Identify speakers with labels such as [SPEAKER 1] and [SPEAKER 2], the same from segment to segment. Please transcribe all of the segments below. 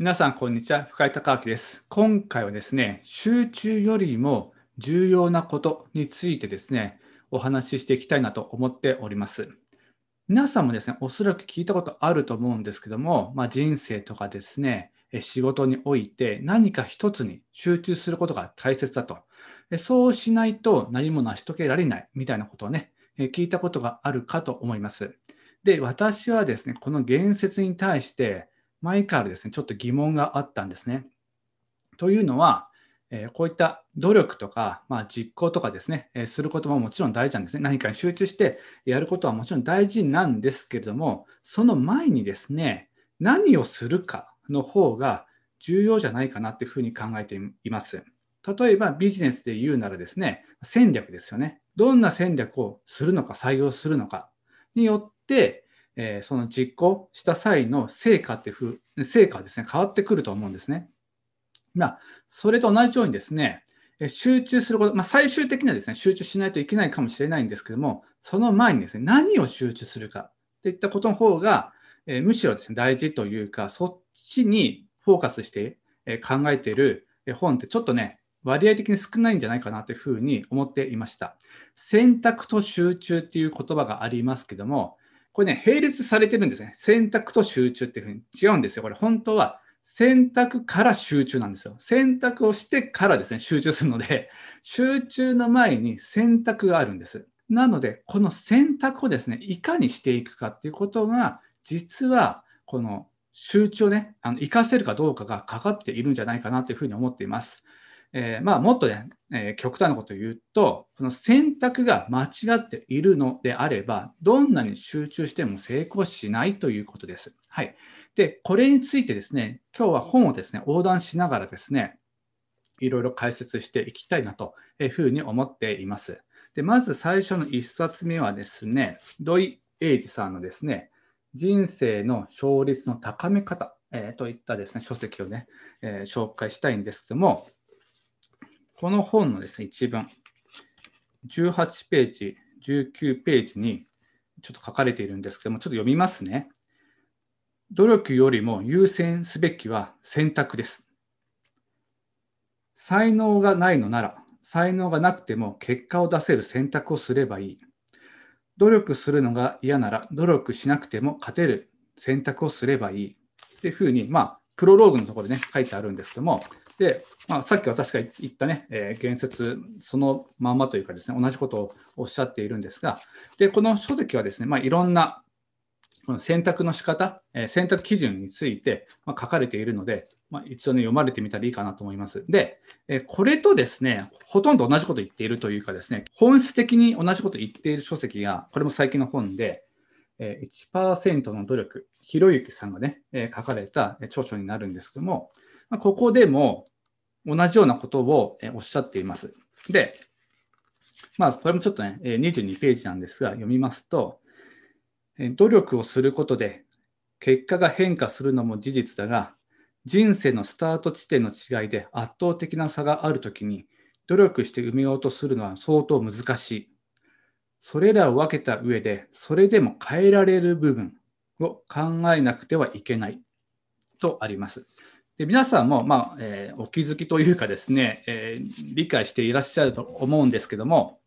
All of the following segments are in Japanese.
[SPEAKER 1] 皆さん、こんにちは。深井隆明です。今回はですね、集中よりも重要なことについてですね、お話ししていきたいなと思っております。皆さんもですね、おそらく聞いたことあると思うんですけども、まあ、人生とかですね、仕事において何か一つに集中することが大切だと。そうしないと何も成し遂げられないみたいなことをね、聞いたことがあるかと思います。で、私はですね、この言説に対して前からですね、ちょっと疑問があったんですね。というのは、えこういった努力とか、まあ、実行とかですね、えすることももちろん大事なんですね。何かに集中してやることはもちろん大事なんですけれども、その前にですね、何をするかの方が重要じゃないかなっていうふうに考えています。例えばビジネスで言うならですね、戦略ですよね。どんな戦略をするのか、採用するのかによって、えー、その実行した際の成果ってふ、成果ですね、変わってくると思うんですね。まあ、それと同じようにですね、集中すること、まあ、最終的にはですね、集中しないといけないかもしれないんですけども、その前にですね、何を集中するかといったことの方が、えー、むしろですね、大事というか、そっちにフォーカスして、えー、考えている本ってちょっとね、割合的に少ないんじゃないかなというふうに思っていました。選択と集中っていう言葉がありますけども、これね、並列されてるんですね。選択と集中っていうふうに違うんですよ。これ本当は選択から集中なんですよ。選択をしてからですね、集中するので、集中の前に選択があるんです。なので、この選択をですね、いかにしていくかっていうことが、実はこの集中をね、あの活かせるかどうかがかかっているんじゃないかなというふうに思っています。えー、まあ、もっとね、えー、極端なことを言うと、その選択が間違っているのであれば、どんなに集中しても成功しないということです。はい。で、これについてですね、今日は本をですね、横断しながらですね、いろいろ解説していきたいなというふうに思っています。で、まず最初の1冊目はですね、土井英二さんのですね、人生の勝率の高め方、えー、といったですね、書籍をね、えー、紹介したいんですけども、この本のですね、一文、18ページ、19ページにちょっと書かれているんですけども、ちょっと読みますね。努力よりも優先すべきは選択です。才能がないのなら、才能がなくても結果を出せる選択をすればいい。努力するのが嫌なら、努力しなくても勝てる選択をすればいい。っていうふうに、まあ、プロローグのところでね、書いてあるんですけども、で、まあ、さっき私が言ったね、えー、言説そのまんまというかですね、同じことをおっしゃっているんですが、で、この書籍はですね、まあ、いろんなこの選択の仕方、えー、選択基準について、ま、書かれているので、まあ、一応ね、読まれてみたらいいかなと思います。で、えこれとですね、ほとんど同じこと言っているというかですね、本質的に同じこと言っている書籍が、これも最近の本で、え1%の努力、ひろゆきさんがね、え書かれた著書になるんですけども、まここでも、同じようなことをおっしゃっています。で、まあ、これもちょっとね、22ページなんですが、読みますと、努力をすることで結果が変化するのも事実だが、人生のスタート地点の違いで圧倒的な差があるときに、努力して埋めようとするのは相当難しい。それらを分けた上で、それでも変えられる部分を考えなくてはいけないとあります。で皆さんも、まあえー、お気づきというかですね、えー、理解していらっしゃると思うんですけども、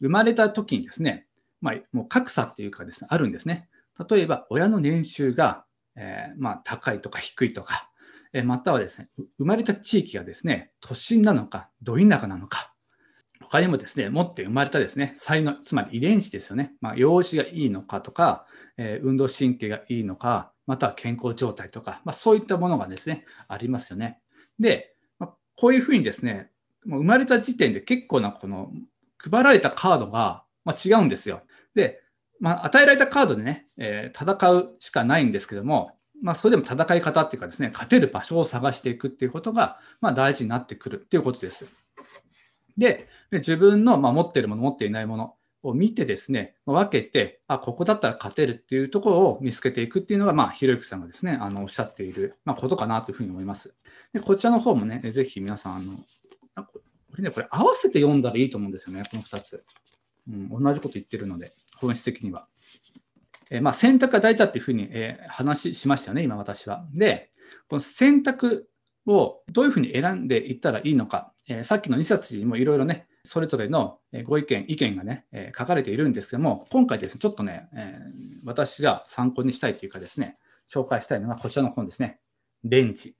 [SPEAKER 1] 生まれた時にですね、まあ、もう格差っていうかですね、あるんですね。例えば、親の年収が、えー、まあ、高いとか低いとか、えまたはですね、生まれた地域がですね、都心なのか、ど田舎なのか、他にもですね、持って生まれたですね、才能、つまり遺伝子ですよね。まあ、容姿がいいのかとか、え運動神経がいいのか、または健康状態とか、まあ、そういったものがですね、ありますよね。で、まあ、こういうふうにですね、もう生まれた時点で結構なこの配られたカードが、ま違うんですよ。で、まあ、与えられたカードでね、えー、戦うしかないんですけども、まあ、それでも戦い方っていうかですね、勝てる場所を探していくっていうことが、まあ、大事になってくるっていうことです。で、自分の、まあ、持っているもの、持っていないもの、を見てですね、分けて、あ、ここだったら勝てるっていうところを見つけていくっていうのが、まあ、ひろゆきさんがですね、あの、おっしゃっている、まあ、ことかなというふうに思います。で、こちらの方もね、ぜひ皆さん、あの、これね、これ合わせて読んだらいいと思うんですよね、この2つ。うん、同じこと言ってるので、本質的には。えー、まあ、選択が大事だっていうふうに、えー、話しましたよね、今私は。で、この選択をどういうふうに選んでいったらいいのか、えー、さっきの2冊にもいろいろね、それぞれのご意見、意見がね、え書かれているんですけども、今回ですね、ちょっとね、え私が参考にしたいというかですね、紹介したいのがこちらの本ですね。レンチ。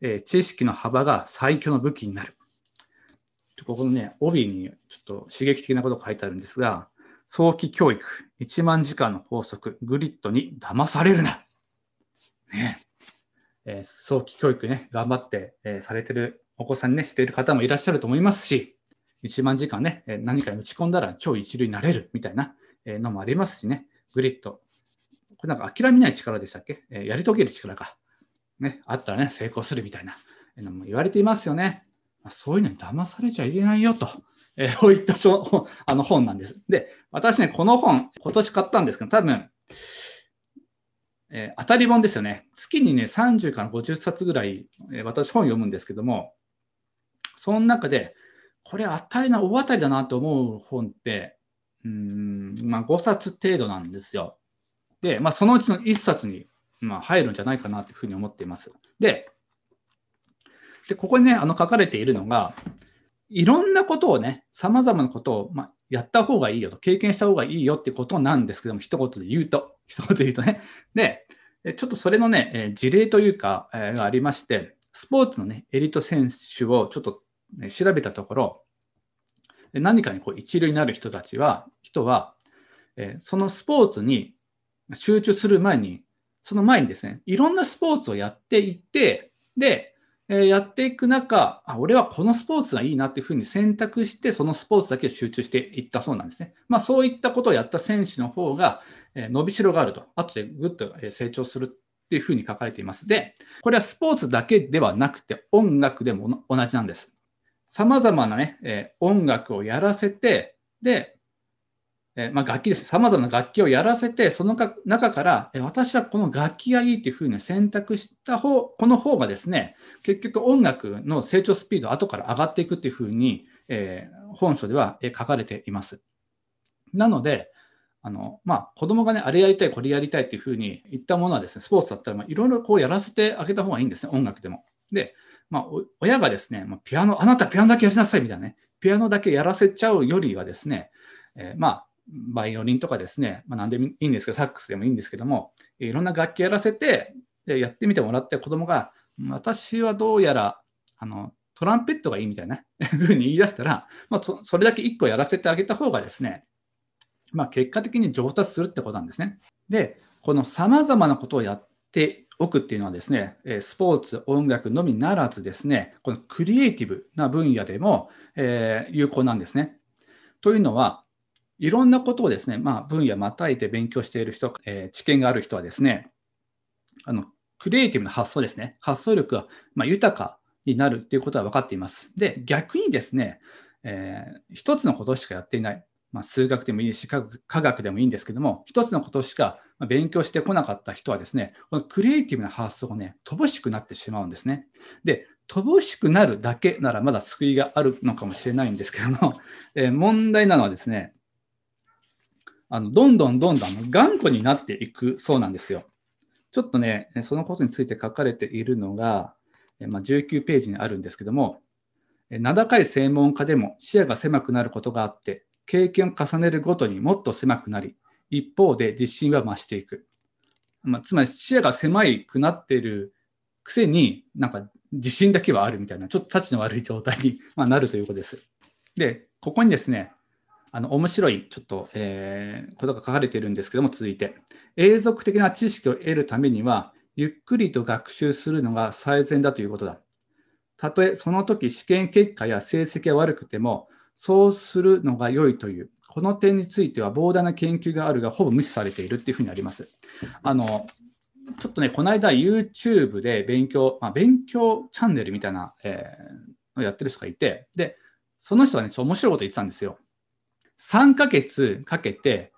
[SPEAKER 1] え知識の幅が最強の武器になる。ここのね、帯にちょっと刺激的なことが書いてあるんですが、早期教育、1万時間の法則、グリッドに騙されるな。ねえ、早期教育ね、頑張って、え、されてるお子さんにね、している方もいらっしゃると思いますし、1万時間ね、何かに打ち込んだら超一流になれるみたいなのもありますしね、グリッド。これなんか諦めない力でしたっけ、やり遂げる力か。ね、あったらね、成功するみたいなのも言われていますよね。そういうのに騙されちゃいけないよと。えー、そういったそあの本なんです。で、私ね、この本、今年買ったんですけど、多分、えー、当たり本ですよね。月にね、30から50冊ぐらい、えー、私本読むんですけども、その中で、これ当たりな、大当たりだなと思う本って、うん、まあ5冊程度なんですよ。で、まあそのうちの1冊に、まあ、入るんじゃないかなというふうに思っています。で、でここにね、あの書かれているのが、いろんなことをね、様々なことを、まあ、やった方がいいよと、経験した方がいいよってことなんですけども、一言で言うと、一言で言うとね。で、ちょっとそれのね、事例というか、えがありまして、スポーツのね、エリート選手をちょっと、調べたところ、何かにこう一流になる人たちは、人は、えそのスポーツに集中する前に、その前にですね、いろんなスポーツをやっていって、で、えやっていく中あ、俺はこのスポーツがいいなっていうふうに選択して、そのスポーツだけを集中していったそうなんですね。まあ、そういったことをやった選手の方が、え伸びしろがあると、後でぐっと成長するっていうふうに書かれています。で、これはスポーツだけではなくて、音楽でも同じなんです。様々なね、え音楽をやらせて、で、えまあ、楽器です。様々な楽器をやらせて、その中から、え私はこの楽器がいいというふうに選択した方、この方がですね、結局音楽の成長スピード後から上がっていくというふうに、えー、本書では書かれています。なので、あのまあ、子供がね、あれやりたい、これやりたいというふうに言ったものはですね、スポーツだったら、いろいろこうやらせてあげた方がいいんですね、音楽でも。で、まあ、親がですね、ま、ピアノ、あなたピアノだけやりなさいみたいなね、ピアノだけやらせちゃうよりはですね、えー、まあ、バイオリンとかですね、まあ、何でもいいんですけど、サックスでもいいんですけども、いろんな楽器やらせて、やってみてもらって子供が、私はどうやらあのトランペットがいいみたいな ふうに言い出したら、まあ、それだけ1個やらせてあげた方がですね、まあ、結果的に上達するってことなんですね。で、この様々なことをやっておくっていうのはですね、スポーツ、音楽のみならずですね、このクリエイティブな分野でも、え、有効なんですね。というのは、いろんなことをですね、まあ、分野またいで勉強している人、えー、知見がある人はですね、あの、クリエイティブな発想ですね。発想力が、ま、豊かになるということは分かっています。で、逆にですね、えー、一つのことしかやっていない。まあ、数学でもいいし、科学でもいいんですけども、一つのことしか勉強してこなかった人はですね、このクリエイティブな発想がね、乏しくなってしまうんですね。で、乏しくなるだけならまだ救いがあるのかもしれないんですけども、えー、問題なのはですね、あのどんどんどんどん頑固になっていくそうなんですよ。ちょっとね、そのことについて書かれているのが、まあ、19ページにあるんですけども、名高い専門家でも視野が狭くなることがあって、経験を重ねるごとにもっと狭くなり、一方で自信は増していく。まあ、つまり視野が狭くなっているくせに、なんか自信だけはあるみたいな、ちょっと立ちの悪い状態に まなるということです。で、ここにですね、あの面白いちょっと、えー、ことが書かれているんですけども、続いて、永続的な知識を得るためには、ゆっくりと学習するのが最善だということだ。たとえその時試験結果や成績が悪くても、そうするのが良いという、この点については膨大な研究があるが、ほぼ無視されているっていうふうにあります。あのちょっとね、この間 YouTube で勉強、まあ、勉強チャンネルみたいな、えー、やってる人がいて、で、その人がね、ちょっと面白いこと言ってたんですよ。3ヶ月かけて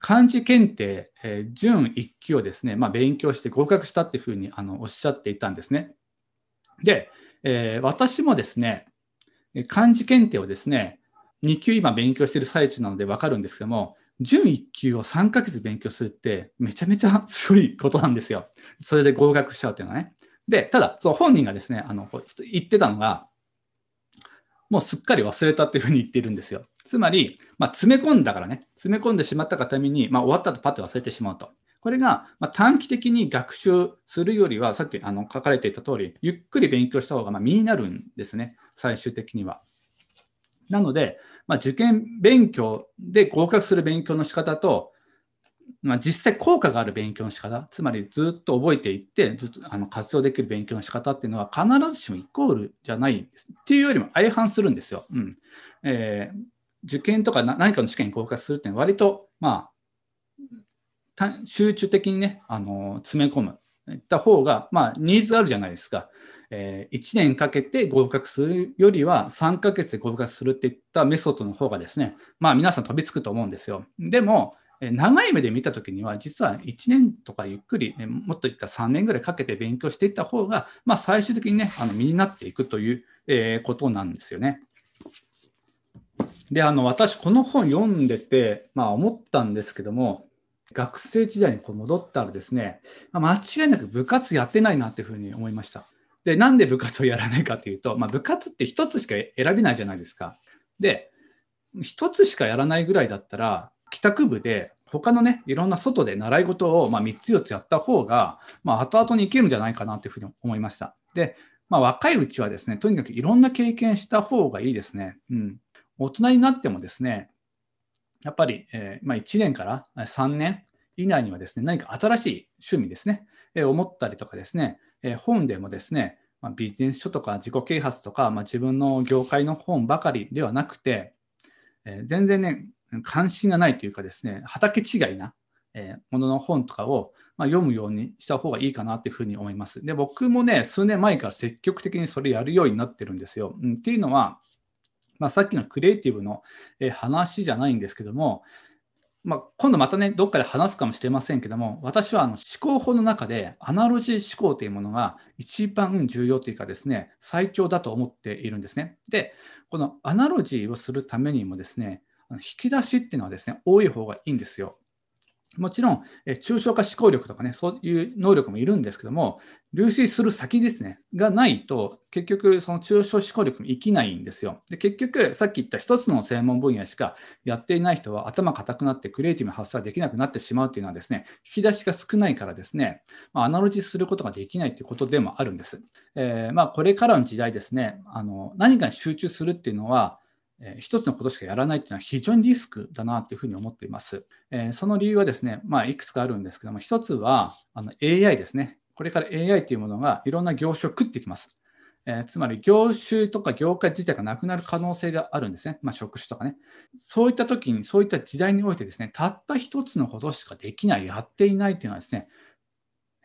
[SPEAKER 1] 漢字検定、えー、準1級をですね、まあ、勉強して合格したっていうふうにあのおっしゃっていたんですね。で、えー、私もですね、漢字検定をですね、2級今勉強してる最中なので分かるんですけども、準1級を3ヶ月勉強するってめちゃめちゃすごいことなんですよ。それで合格しちゃうっていうのはね。で、ただ、その本人がですね、あの言ってたのが、もうすっかり忘れたっていうふうに言っているんですよ。つまり、まあ、詰め込んだからね、詰め込んでしまったがために、まあ、終わったとパッと忘れてしまうと。これが、ま短期的に学習するよりは、さっきあの書かれていた通り、ゆっくり勉強した方がま身になるんですね、最終的には。なので、まあ、受験勉強で合格する勉強の仕方と、まあ、実際効果がある勉強の仕方、つまりずっと覚えていって、ずっとあの活用できる勉強の仕方っていうのは必ずしもイコールじゃないんです。っていうよりも相反するんですよ。うんえー、受験とか何かの試験に合格するっていうのは割と、まあ、集中的にね、あの詰め込む。いった方が、まあ、ニーズあるじゃないですか。えー、1年かけて合格するよりは3ヶ月で合格するっていったメソッドの方がですね、まあ皆さん飛びつくと思うんですよ。でも、長い目で見たときには、実は1年とかゆっくり、もっといった3年ぐらいかけて勉強していった方が、まあ、最終的にね、あの身になっていくという、えことなんですよね。で、あの私、この本読んでて、まあ、思ったんですけども、学生時代にこう戻ったらですね、まあ、間違いなく部活やってないなっていうふうに思いました。で、なんで部活をやらないかというと、まあ、部活って1つしか選べないじゃないですか。で、1つしかやらないぐらいだったら、帰宅部で他のね、いろんな外で習い事を、ま、3つ4つやった方が、まあ、後々にいけるんじゃないかなというふうに思いました。で、まあ、若いうちはですね、とにかくいろんな経験した方がいいですね。うん。大人になってもですね、やっぱり、えー、まあ、1年から3年以内にはですね、何か新しい趣味ですね、えー、思ったりとかですね、えー、本でもですね、まあ、ビジネス書とか自己啓発とか、まあ、自分の業界の本ばかりではなくて、え全然ね、関心がないというかですね、畑違いな、えものの本とかを、ま読むようにした方がいいかなというふうに思います。で、僕もね、数年前から積極的にそれやるようになってるんですよ。うん、っていうのは、まあ、さっきのクリエイティブの、え話じゃないんですけども、まあ、今度またね、どっかで話すかもしれませんけども、私はあの思考法の中でアナロジー思考というものが一番重要というかですね、最強だと思っているんですね。で、このアナロジーをするためにもですね、引き出しっていうのはですね、多い方がいいんですよ。もちろん、え抽象化思考力とかね、そういう能力もいるんですけども、流水する先ですね、がないと、結局、その抽象思考力も生きないんですよ。で、結局、さっき言った一つの専門分野しかやっていない人は頭固くなってクリエイティブな発想ができなくなってしまうというのはですね、引き出しが少ないからですね、ま、アナロジーすることができないということでもあるんです。えー、まあ、これからの時代ですね、あの何かに集中するっていうのは、えー、一つのことしかやらないっていうのは非常にリスクだなというふうに思っています。えー、その理由はですね、まあ、いくつかあるんですけども、一つはあの AI ですね。これから AI というものがいろんな業種を食ってきます。えー、つまり業種とか業界自体がなくなる可能性があるんですね。まあ、職種とかね。そういった時に、そういった時代においてですね、たった一つのことしかできない、やっていないというのはですね、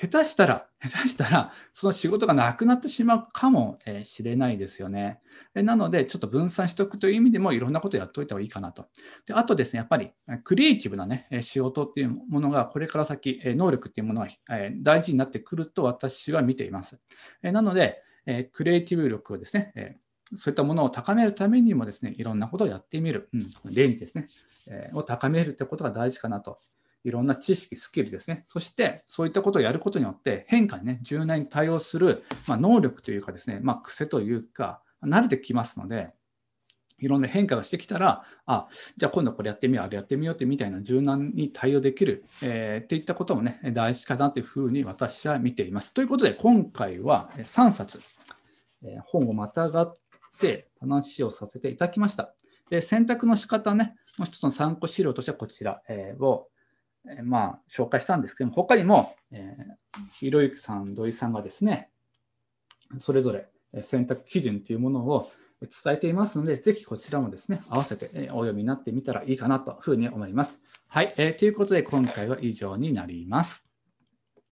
[SPEAKER 1] 下手したら、下手したら、その仕事がなくなってしまうかもしれないですよね。なので、ちょっと分散しておくという意味でも、いろんなことをやっておいた方がいいかなと。であとですね、やっぱり、クリエイティブな、ね、仕事っていうものが、これから先、能力っていうものが大事になってくると私は見ています。なので、クリエイティブ力をですね、そういったものを高めるためにもですね、いろんなことをやってみる、うん、レンジですね、を高めるってことが大事かなといろんな知識、スキルですね。そして、そういったことをやることによって、変化にね、柔軟に対応する、まあ、能力というかですね、まあ、癖というか、慣れてきますので、いろんな変化がしてきたら、あ、じゃあ今度これやってみよう、あれやってみようってみたいな柔軟に対応できる、えー、っていったこともね、大事かなというふうに私は見ています。ということで、今回は3冊、えー、本をまたがって話をさせていただきました。で選択の仕方ね、もう一つの参考資料としてはこちら、え、をえまあ、紹介したんですけども、他にも、え、ひろゆきさん、土井さんがですね、それぞれ選択基準というものを伝えていますので、ぜひこちらもですね、合わせてお読みになってみたらいいかなというふうに思います。はい、えー、ということで今回は以上になります。